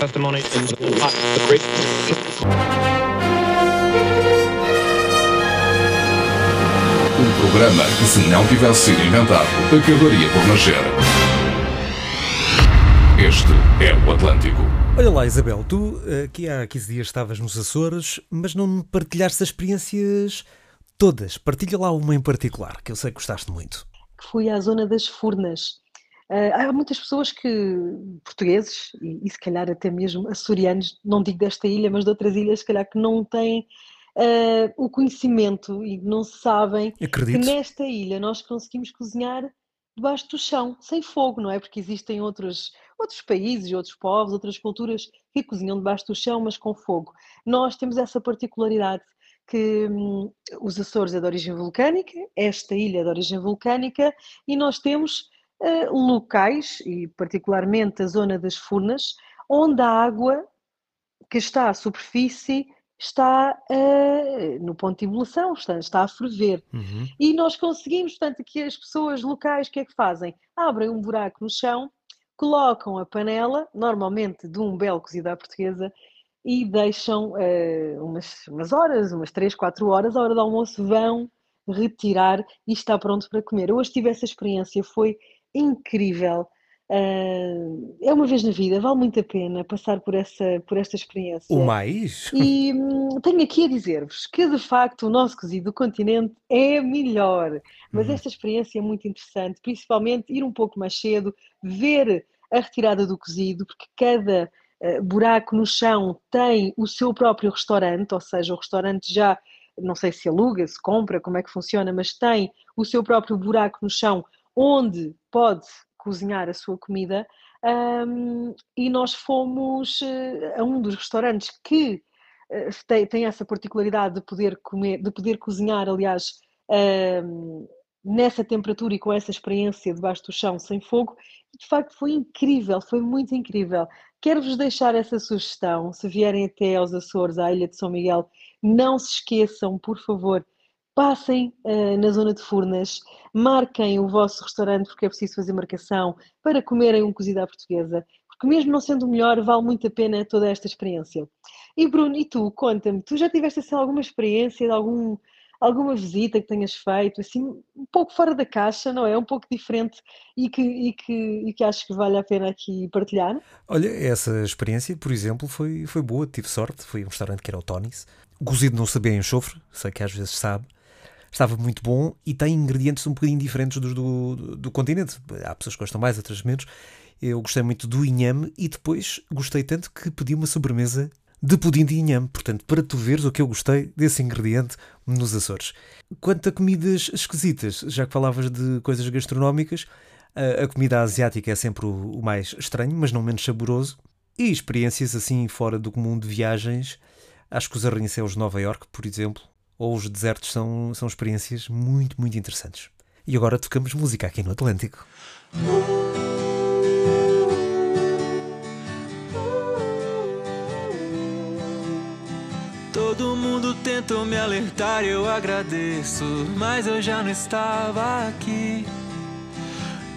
testimony in the great. Um programa que, se não tivesse sido inventado, acabaria por nascer. Este é o Atlântico. Olha lá, Isabel, tu aqui há 15 dias estavas nos Açores, mas não me partilhaste as experiências todas. Partilha lá uma em particular, que eu sei que gostaste muito. Fui à zona das Furnas. Uh, há muitas pessoas que, portugueses, e, e, se calhar até mesmo açorianos, não digo desta ilha, mas de outras ilhas, se calhar que não têm uh, o conhecimento e não sabem Acredito. que nesta ilha nós conseguimos cozinhar debaixo do chão, sem fogo, não é? Porque existem outros, outros países, outros povos, outras culturas que cozinham debaixo do chão, mas com fogo. Nós temos essa particularidade que hum, os Açores é de origem vulcânica, esta ilha é de origem vulcânica, e nós temos locais, e particularmente a zona das Furnas, onde a água que está à superfície está uh, no ponto de evolução, está, está a ferver. Uhum. E nós conseguimos, portanto, que as pessoas locais, o que é que fazem? Abrem um buraco no chão, colocam a panela, normalmente de um belo cozido à portuguesa, e deixam uh, umas, umas horas, umas 3, 4 horas, a hora do almoço vão retirar e está pronto para comer. Eu hoje tive essa experiência, foi incrível. Uh, é uma vez na vida, vale muito a pena passar por, essa, por esta experiência. O mais? E hum, tenho aqui a dizer-vos que de facto o nosso cozido do continente é melhor, mas Uhum. esta experiência é muito interessante, principalmente ir um pouco mais cedo, ver a retirada do cozido, porque cada uh, buraco no chão tem o seu próprio restaurante, ou seja, o restaurante já, não sei se aluga, se compra, como é que funciona, mas tem o seu próprio buraco no chão onde pode cozinhar a sua comida. Um, e nós fomos uh, a um dos restaurantes que uh, tem, tem, essa particularidade de poder comer, de poder cozinhar, aliás, um, nessa temperatura e com essa experiência debaixo do chão sem fogo. De facto, foi incrível, foi muito incrível. Quero-vos deixar essa sugestão, se vierem até aos Açores, à Ilha de São Miguel, não se esqueçam, por favor, passem uh, na zona de Furnas, marquem o vosso restaurante, porque é preciso fazer marcação, para comerem um cozido à portuguesa, porque mesmo não sendo o melhor, vale muito a pena toda esta experiência. E Bruno, e tu, conta-me, tu já tiveste assim, alguma experiência de algum, alguma visita que tenhas feito, assim, um pouco fora da caixa, não é? Um pouco diferente e que, e que, e que acho que vale a pena aqui partilhar? Olha, essa experiência, por exemplo, foi, foi boa, tive sorte, foi um restaurante que era o Tony's. O cozido não sabia enxofre, sei que às vezes sabe, estava muito bom e tem ingredientes um bocadinho diferentes dos do, do, do, continente. Há pessoas que gostam mais, outras menos. Eu gostei muito do inhame e depois gostei tanto que pedi uma sobremesa de pudim de inhame. Portanto, para tu veres o que eu gostei desse ingrediente nos Açores. Quanto a comidas esquisitas, já que falavas de coisas gastronómicas, a, comida asiática é sempre o, o mais estranho, mas não menos saboroso. E experiências assim fora do comum de viagens, acho que os arranha-céus de Nova York, por exemplo, ou os desertos são, são experiências muito, muito interessantes. E agora tocamos música aqui no Atlântico. Todo mundo tentou me alertar, eu agradeço, mas eu já não estava aqui.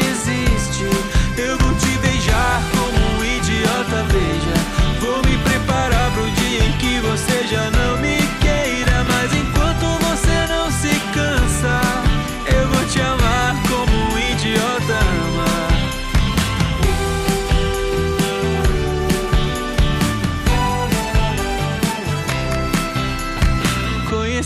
a gente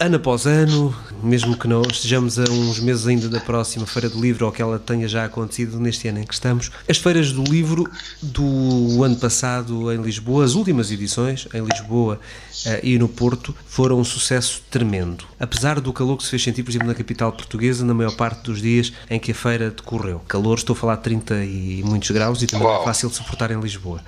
Ano após ano, mesmo que não estejamos a uns meses ainda da próxima Feira do Livro ou que ela tenha já acontecido neste ano em que estamos, as feiras do livro do ano passado em Lisboa, as últimas edições em Lisboa eh, e no Porto, foram um sucesso tremendo. Apesar do calor que se fez sentir, por exemplo, na capital portuguesa, na maior parte dos dias em que a feira decorreu. Calor, estou a falar de 30 e muitos graus e também é Uau. fácil de suportar em Lisboa.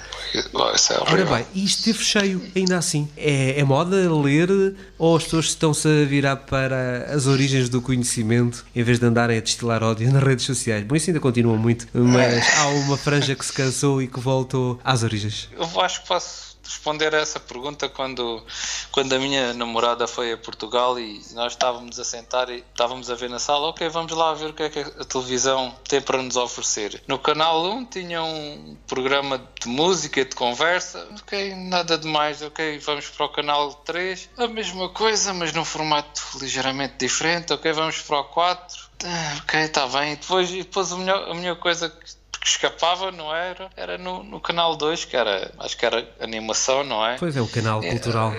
Isso é Ora bem, e esteve cheio, ainda assim. É, é moda ler ou as pessoas estão-se a virar para as origens do conhecimento em vez de andarem a destilar ódio nas redes sociais? Bom, isso ainda continua muito, mas há uma franja que se cansou e que voltou às origens. Eu acho que posso responder a essa pergunta quando, quando a minha namorada foi a Portugal e nós estávamos a sentar e estávamos a ver na sala, ok, vamos lá ver o que é que a televisão tem para nos oferecer. No canal 1 tinha um programa de música e de conversa, ok, nada de mais, ok, vamos para o canal 3, a mesma coisa, mas num formato ligeiramente diferente, ok, vamos para o 4, ah, ok, está bem, depois, e depois a melhor, a melhor coisa que que escapava, não era? Era no, no canal 2, que era, acho que era animação, não é? Pois é, o canal cultural.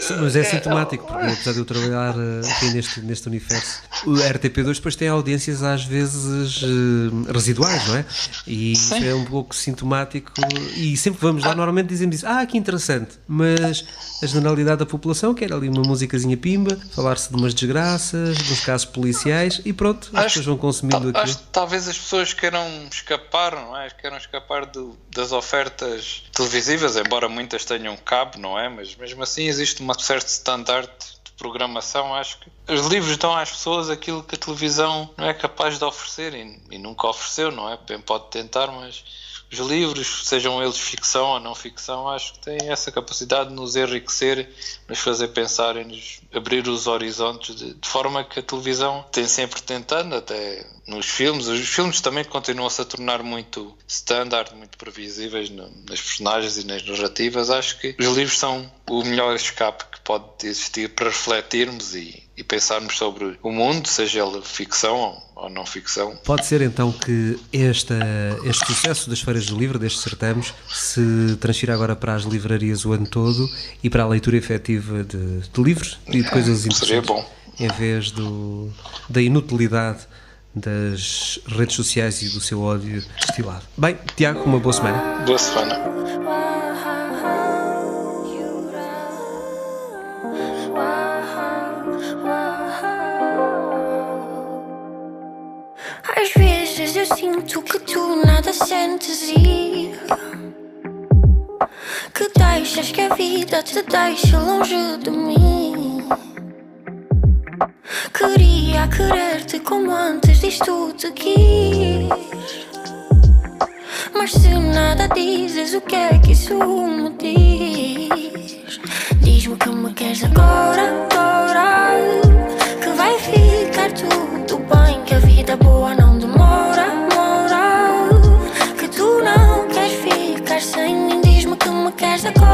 Sim, Mas é sintomático, porque apesar de eu trabalhar eh, aqui neste, neste universo, o RTP2 depois tem audiências às vezes eh, residuais, não é? E isso é um pouco sintomático. E sempre que vamos lá, normalmente dizemos isso, ah, que interessante. Mas a generalidade da população quer ali uma musicazinha pimba, falar-se de umas desgraças, de uns casos policiais e pronto, as pessoas vão consumindo aquilo. acho talvez as pessoas queiram escapar, não é? Queiram escapar do- das ofertas televisivas, embora muitas tenham cabo, não é? Mas mesmo assim existe um certo standard de programação. Acho que os livros dão às pessoas aquilo que a televisão não é capaz de oferecer e, e nunca ofereceu, não é? Bem pode tentar, mas os livros, sejam eles ficção ou não ficção, acho que têm essa capacidade de nos enriquecer, nos fazer pensar e nos abrir os horizontes de, de forma que a televisão tem sempre tentando, até nos filmes. Os filmes também continuam-se a tornar muito standard, muito previsíveis no- nas personagens e nas narrativas. Acho que os livros são o melhor escape que pode existir para refletirmos e, e pensarmos sobre o mundo, seja ele ficção ou, não ficção. Pode ser então que esta, este sucesso das feiras do livro, destes certames, se transfira agora para as livrarias o ano todo e para a leitura efetiva de, de livros e de coisas Seria interessantes. bom. Em vez do, da inutilidade das redes sociais e do seu ódio destilado. Bem, Tiago, uma boa semana. Boa semana. eu sinto que tu nada sentes e que deixas que a vida te deixe longe de mim. Queria querer-te como antes disto te quis. Mas se nada dizes, o que é que isso me diz? Diz-me que me queres agora, agora. Que vai ficar tudo bem, que a vida é boa não.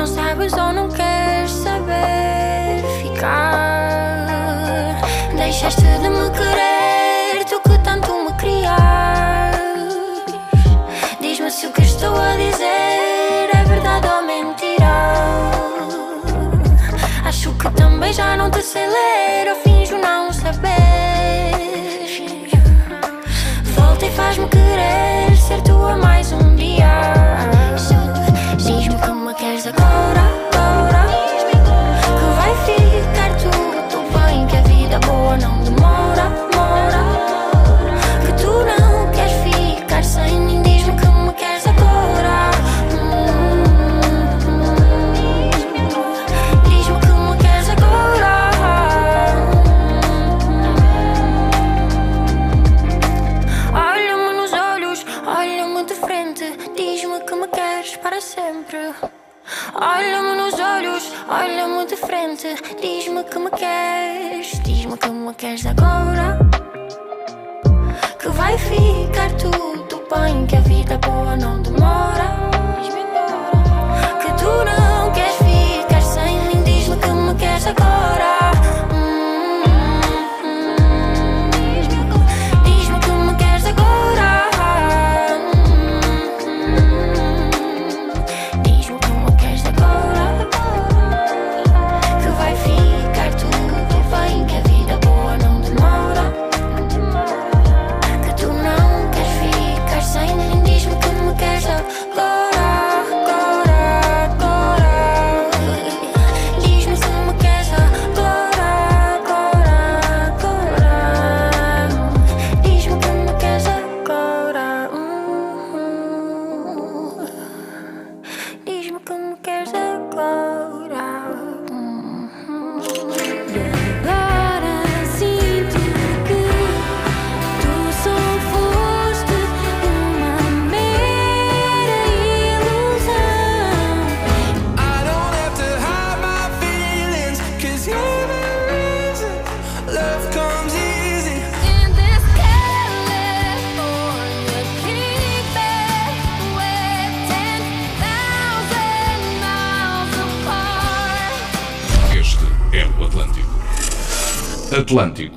Não sabes ou não queres saber ficar. Deixaste de me querer, tu que tanto me crias. Diz-me se o que estou a dizer é verdade ou mentira. Acho que também já não te sei ler, eu finjo não saber. Volta e faz-me querer ser tua mais um dia. Atlântico.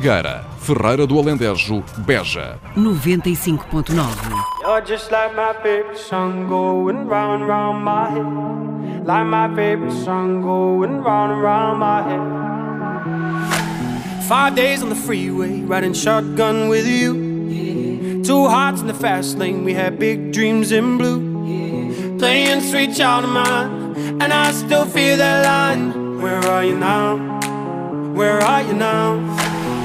Vidigueira, Ferreira do Alentejo, Beja. 95.9. You're just like my favorite song going round and round my head. Like my favorite song going round and round my head. Five days on the freeway, riding shotgun with you. Two hearts in the fast lane, we had big dreams in blue. Playing sweet child of mine, and I still feel that line. Where are you now? Where are you now?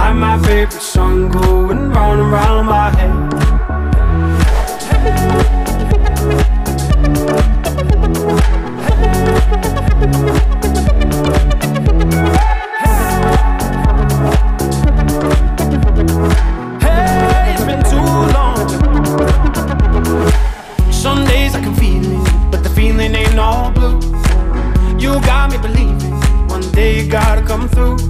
Like my favorite song going round and round my head. Hey, it's been too long. Some days I can feel it, but the feeling ain't all blue. You got me believing one day you gotta come through.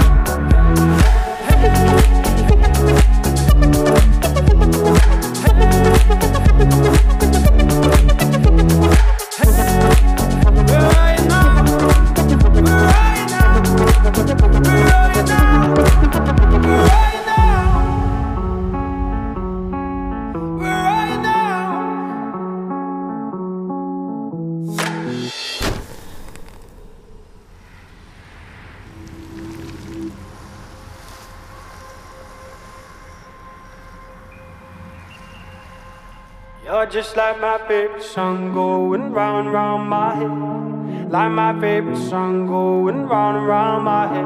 Just like my favorite song going round round my head. Like my favorite song going round and round my head.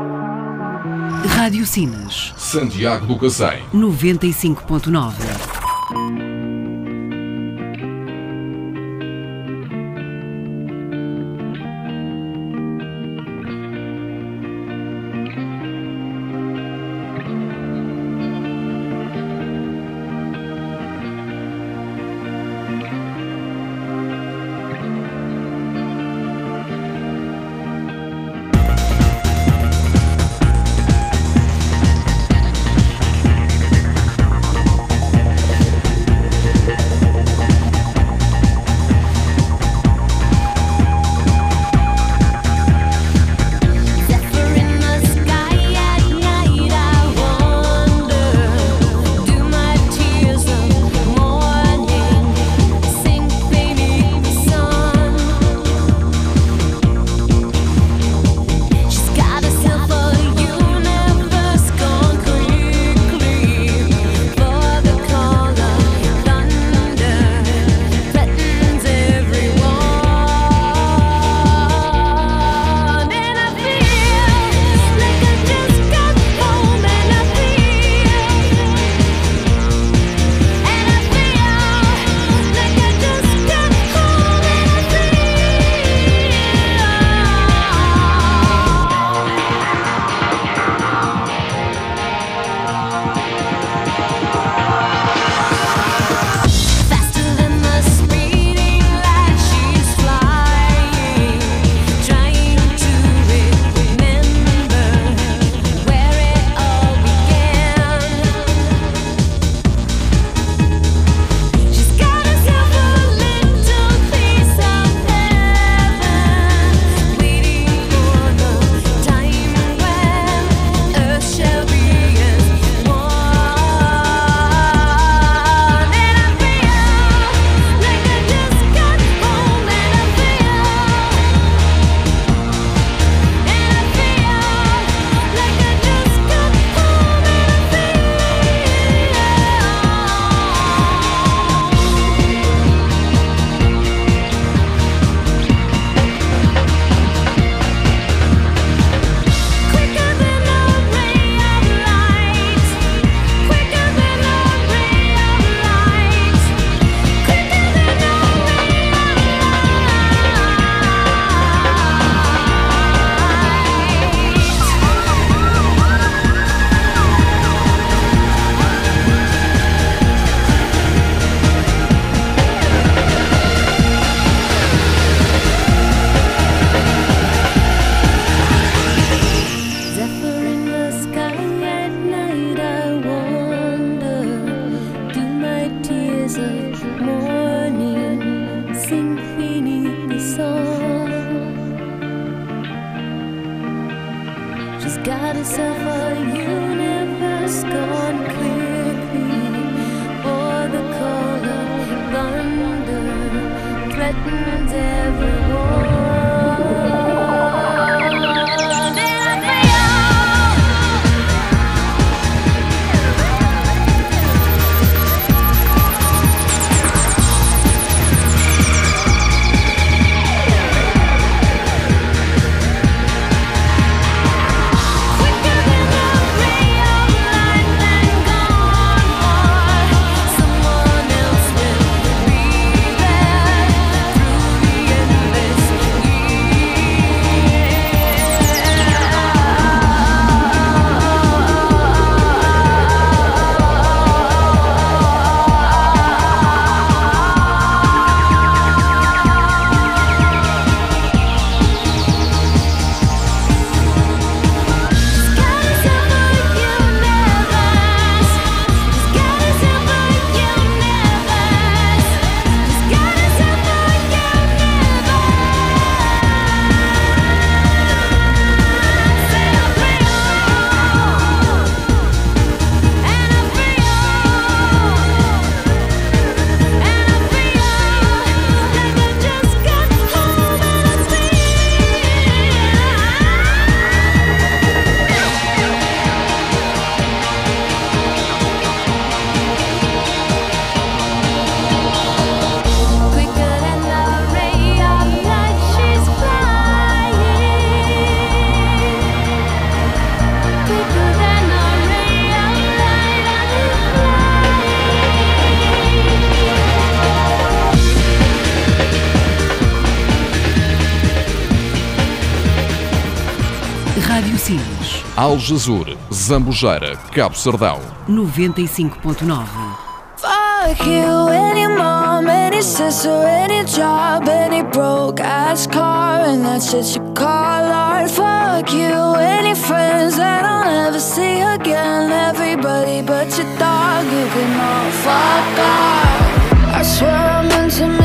Rádio Sinas. Santiago do Cacém. 95.9. Jesur, Zambujeira, Cabo Sardão. 95.9 Fuck you any mom any sister any job any broke ass car and that's shit you call art. Fuck you any friends that I'll never see again. Everybody but your dog, you can all fuck off. I swear I'm meant to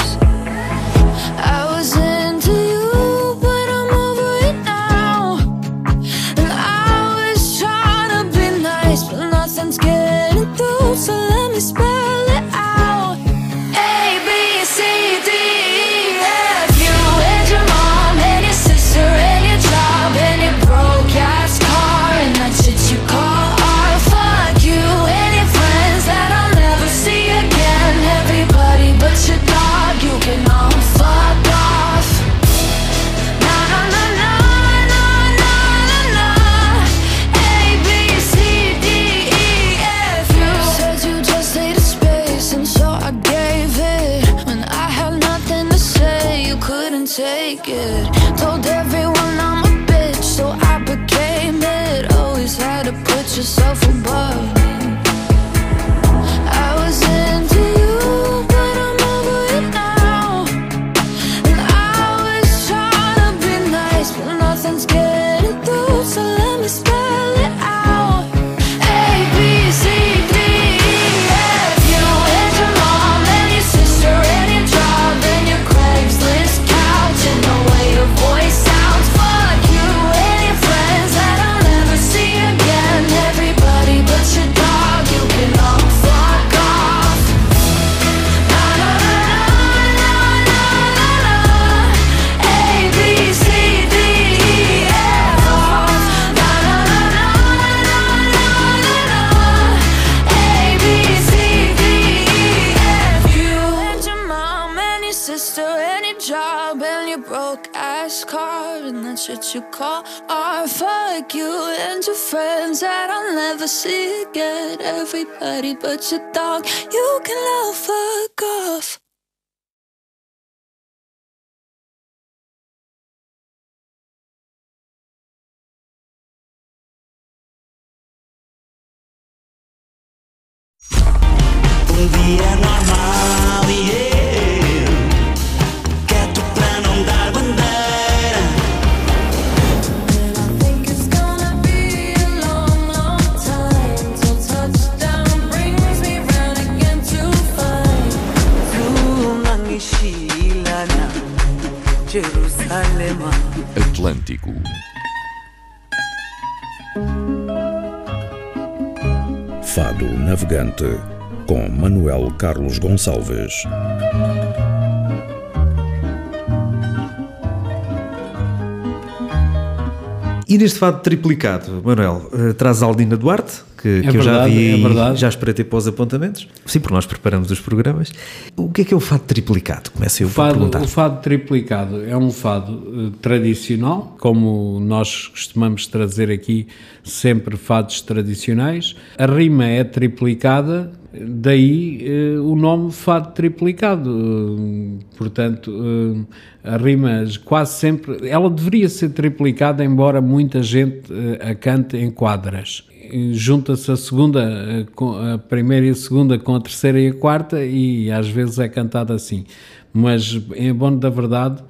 friends that I'll never see again. Everybody but your dog. You can love fuck off. Fado Navegante com Manuel Carlos Gonçalves. E neste fado triplicado, Manuel, eh, traz Aldina Duarte, que, que eu já verdade, vi, é verdade. já espreitei para os apontamentos. Sim, porque nós preparamos os programas. O que é que é o fado triplicado? Começo eu O fado, perguntar. o fado triplicado é um fado eh, tradicional, como nós costumamos trazer aqui sempre fados tradicionais. A rima é triplicada, daí eh, o nome fado triplicado. Eh, portanto, a rima quase sempre. Ela deveria ser triplicada, embora muita gente a cante em quadras junta-se a segunda, eh, a primeira e a segunda com a terceira e a quarta e às vezes é cantado assim. Mas em bom da verdade,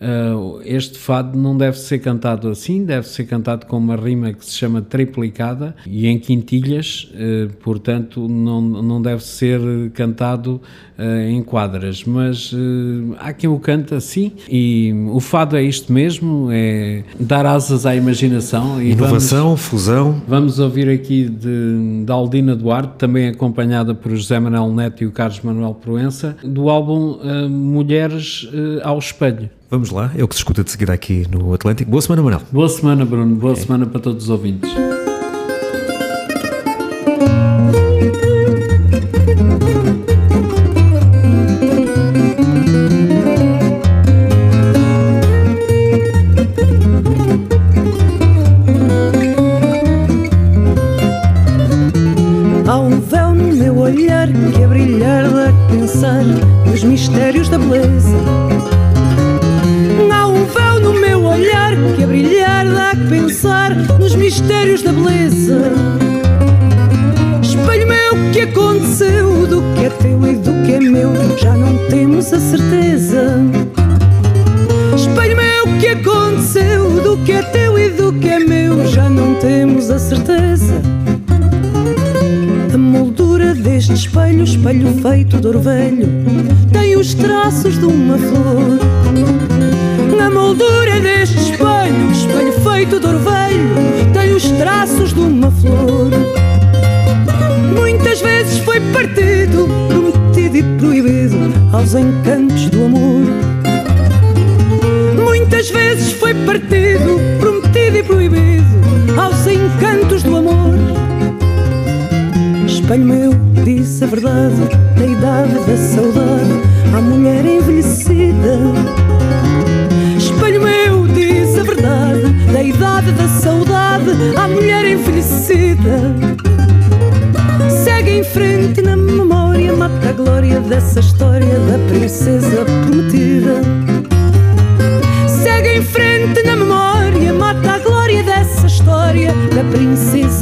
eh, este fado não deve ser cantado assim, deve ser cantado com uma rima que se chama triplicada e em quintilhas, eh, portanto não, não deve ser cantado eh, em quadras, mas há quem o canta assim e o fado é isto mesmo, é dar asas à imaginação e Inovação, vamos- fusão. Vamos ouvir aqui de, da Aldina Duarte, também acompanhada por José Manuel Neto e o Carlos Manuel Proença, do álbum Mulheres ao Espelho. Vamos lá, é o que se escuta de seguida aqui no Atlântico. Boa semana, Manuel. Boa semana, Bruno. Boa semana para todos os ouvintes.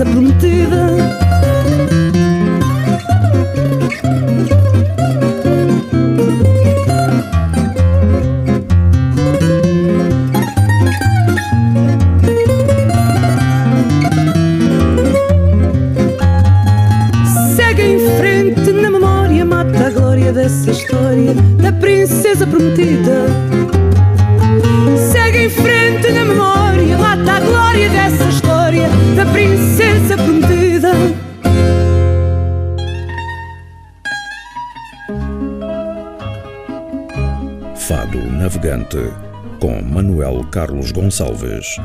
prometi Gonçalves.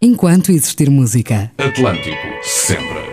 Enquanto existir música. Atlântico, sempre.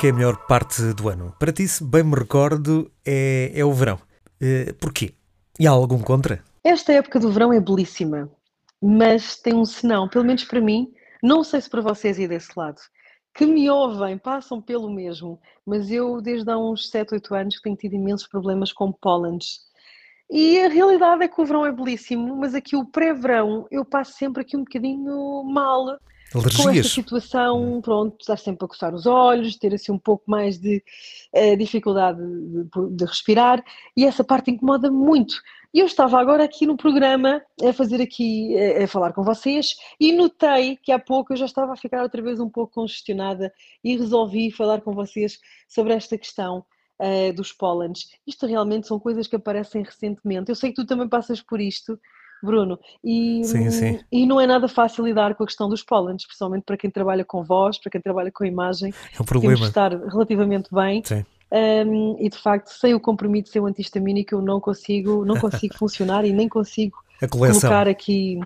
Que é a melhor parte do ano? Para ti, se bem me recordo, é, é o verão. Eh, porquê? E há algum contra? Esta época do verão é belíssima, mas tem um senão, pelo menos para mim, não sei se para vocês e desse lado, que me ouvem, passam pelo mesmo, mas eu desde há uns 7, 8 anos tenho tido imensos problemas com pólenes. E a realidade é que o verão é belíssimo, mas aqui o pré-verão eu passo sempre aqui um bocadinho mal. Com esta Alergias? situação, pronto, estar sempre a coçar os olhos, ter assim um pouco mais de eh, dificuldade de, de- respirar, e essa parte incomoda muito. E eu estava agora aqui no programa a fazer aqui, eh, a falar com vocês, e notei que há pouco eu já estava a ficar outra vez um pouco congestionada e resolvi falar com vocês sobre esta questão eh, dos pólenes. Isto realmente são coisas que aparecem recentemente. Eu sei que tu também passas por isto, Bruno, e, Sim, sim. e não é nada fácil lidar com a questão dos pólenes, especialmente para quem trabalha com voz, para quem trabalha com imagem. É um Temos problema. de estar relativamente bem. Sim. Um, e de facto, sem o comprimido, sem o antihistamínico, eu não consigo, não consigo funcionar e nem consigo colocar aqui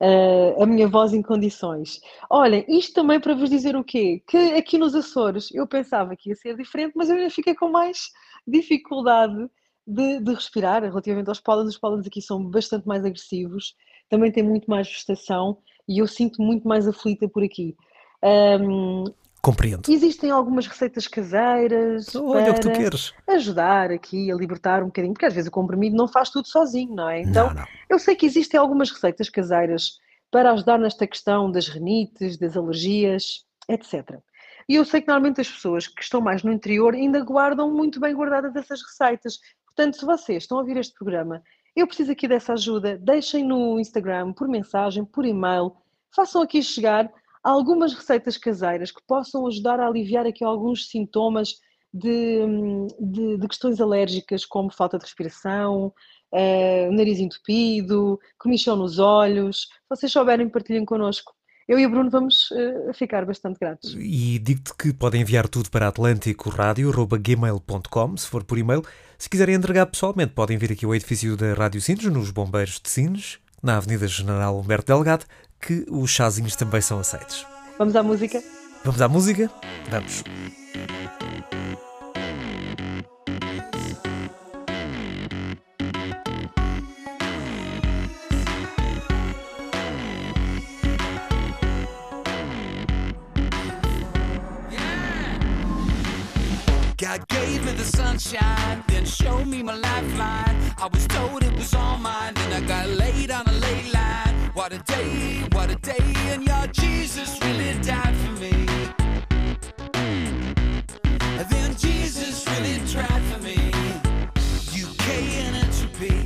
uh, a minha voz em condições. Olhem, isto também para vos dizer o quê? Que aqui nos Açores eu pensava que ia ser diferente, mas eu ainda fiquei com mais dificuldade de, de respirar relativamente aos pólenes. Os pólenes aqui são bastante mais agressivos, também tem muito mais vegetação e eu sinto muito mais aflita por aqui. Um, Compreendo. Existem algumas receitas caseiras Olha o que tu para queres. ajudar aqui a libertar um bocadinho, porque às vezes o comprimido não faz tudo sozinho, não é? Então, Não, não. eu sei que existem algumas receitas caseiras para ajudar nesta questão das renites, das alergias, etc. E eu sei que normalmente as pessoas que estão mais no interior ainda guardam muito bem guardadas essas receitas. Portanto, se vocês estão a ouvir este programa, eu preciso aqui dessa ajuda, deixem no Instagram, por mensagem, por e-mail, façam aqui chegar algumas receitas caseiras que possam ajudar a aliviar aqui alguns sintomas de, de, de questões alérgicas, como falta de respiração, eh, nariz entupido, comichão nos olhos. Se vocês souberem, partilhem connosco. Eu e o Bruno vamos eh, ficar bastante gratos. E digo-te que podem enviar tudo para atlânticoradio.gmail.com se for por e-mail. Se quiserem entregar pessoalmente, podem vir aqui ao edifício da Rádio Sines, nos Bombeiros de Sines, na Avenida General Humberto Delgado, que os chazinhos também são aceitos. Vamos à música? Vamos à música? Vamos. God gave me the sunshine, then showed me my lifeline. I was told it was all mine, then I got laid on a ley line. What a day, what a day, and your Jesus really died for me. And then Jesus really tried for me. UK and entropy,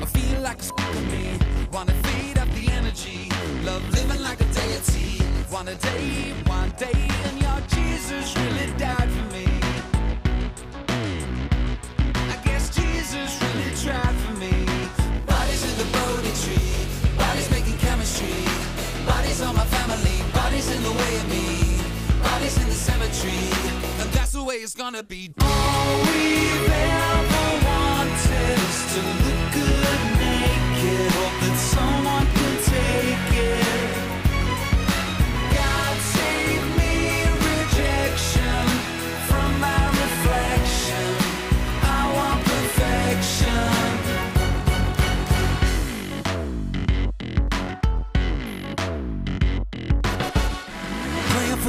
I feel like a of me. Wanna feed up the energy, love living like a deity. One day, one day, and your Jesus really died for me. Jesus really tried for me. Bodies in the Bodhi tree, bodies making chemistry. Bodies on my family, bodies in the way of me. Bodies in the cemetery, and that's the way it's gonna be. All we've ever wanted is to look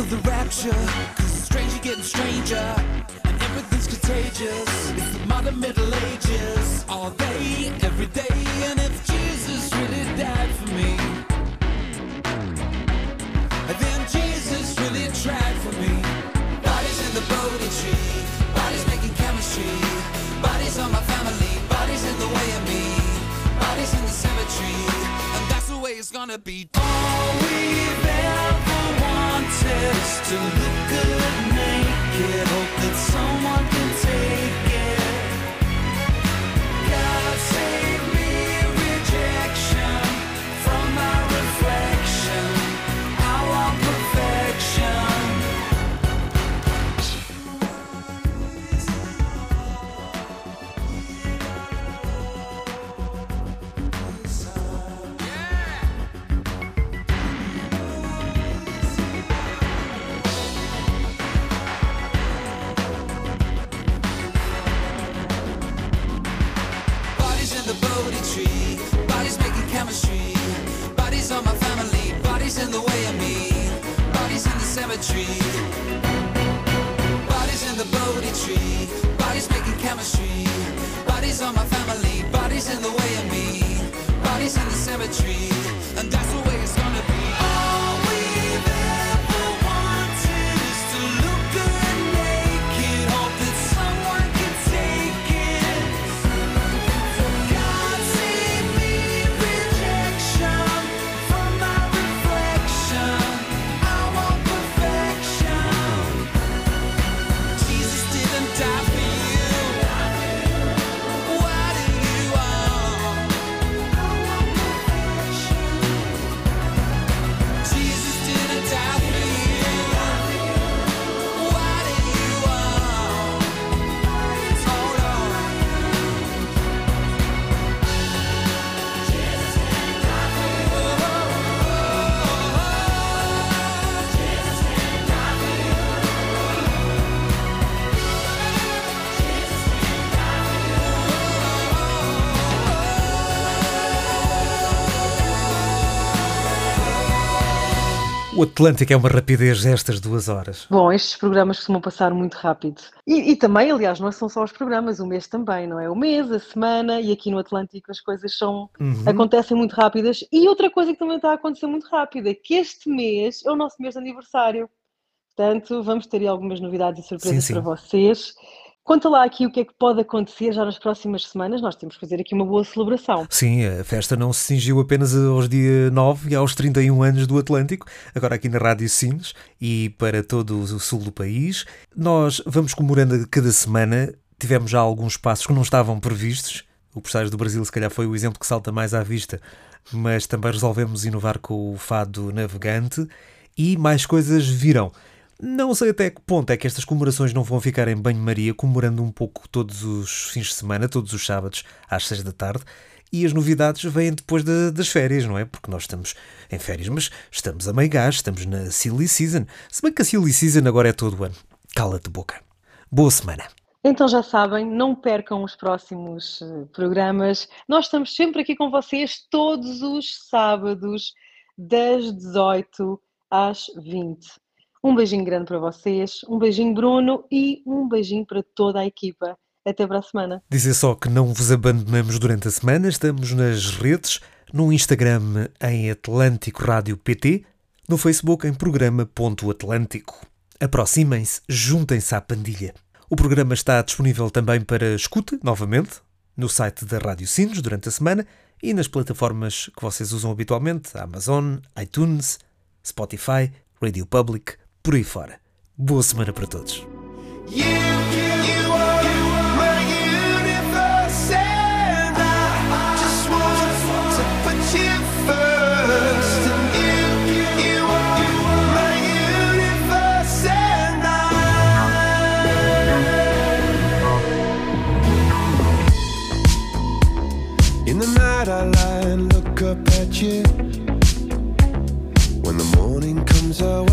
danger. Cause it's stranger getting stranger. And everything's contagious. It's the modern Middle Ages. All day, every day. And if Jesus really died for me, then Jesus really tried for me. Bodies in the Bodhi tree. Bodies making chemistry. Bodies on my family. Bodies in the way of me. Bodies in the cemetery. And that's the way it's gonna be. Wanted is to look good naked. Hope that someone can take O Atlântico é uma rapidez estas duas horas. Bom, estes programas costumam passar muito rápido. E, e também, aliás, não são só os programas, o mês também, não é? O mês, a semana, e aqui no Atlântico as coisas são, Uhum. acontecem muito rápidas. E outra coisa que também está a acontecer muito rápida é que este mês é o nosso mês de aniversário. Portanto, vamos ter aí algumas novidades e surpresas Sim, sim. para vocês. Conta lá aqui o que é que pode acontecer já nas próximas semanas. Nós temos que fazer aqui uma boa celebração. Sim, a festa não se cingiu apenas aos dia 9 e aos 31 anos do Atlântico, agora aqui na Rádio Sines e para todo o sul do país. Nós vamos comemorando cada semana, tivemos já alguns passos que não estavam previstos. O Presságios do Brasil, se calhar, foi o exemplo que salta mais à vista, mas também resolvemos inovar com o fado navegante e mais coisas virão. Não sei até que ponto é que estas comemorações não vão ficar em banho-maria, comemorando um pouco todos os fins de semana, todos os sábados, às seis da tarde, e as novidades vêm depois da- das férias, não é? Porque nós estamos em férias, mas estamos a meio gás, estamos na Silly Season. Se bem que a Silly Season agora é todo o ano. Cala-te boca. Boa semana. Então já sabem, não percam os próximos eh, programas. Nós estamos sempre aqui com vocês todos os sábados, das 18 às 20. Um beijinho grande para vocês, um beijinho Bruno e um beijinho para toda a equipa. Até para a semana. Dizer só que não vos abandonamos durante a semana, estamos nas redes, no Instagram em Atlântico Rádio PT, no Facebook em programa.atlântico. Aproximem-se, juntem-se à pandilha. O programa está disponível também para escuta, novamente, no site da Rádio Sinos durante a semana e nas plataformas que vocês usam habitualmente, Amazon, iTunes, Spotify, Radio Public, por aí fora. Boa semana para todos. In the night, look up at you. When the morning comes, I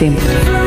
sempre.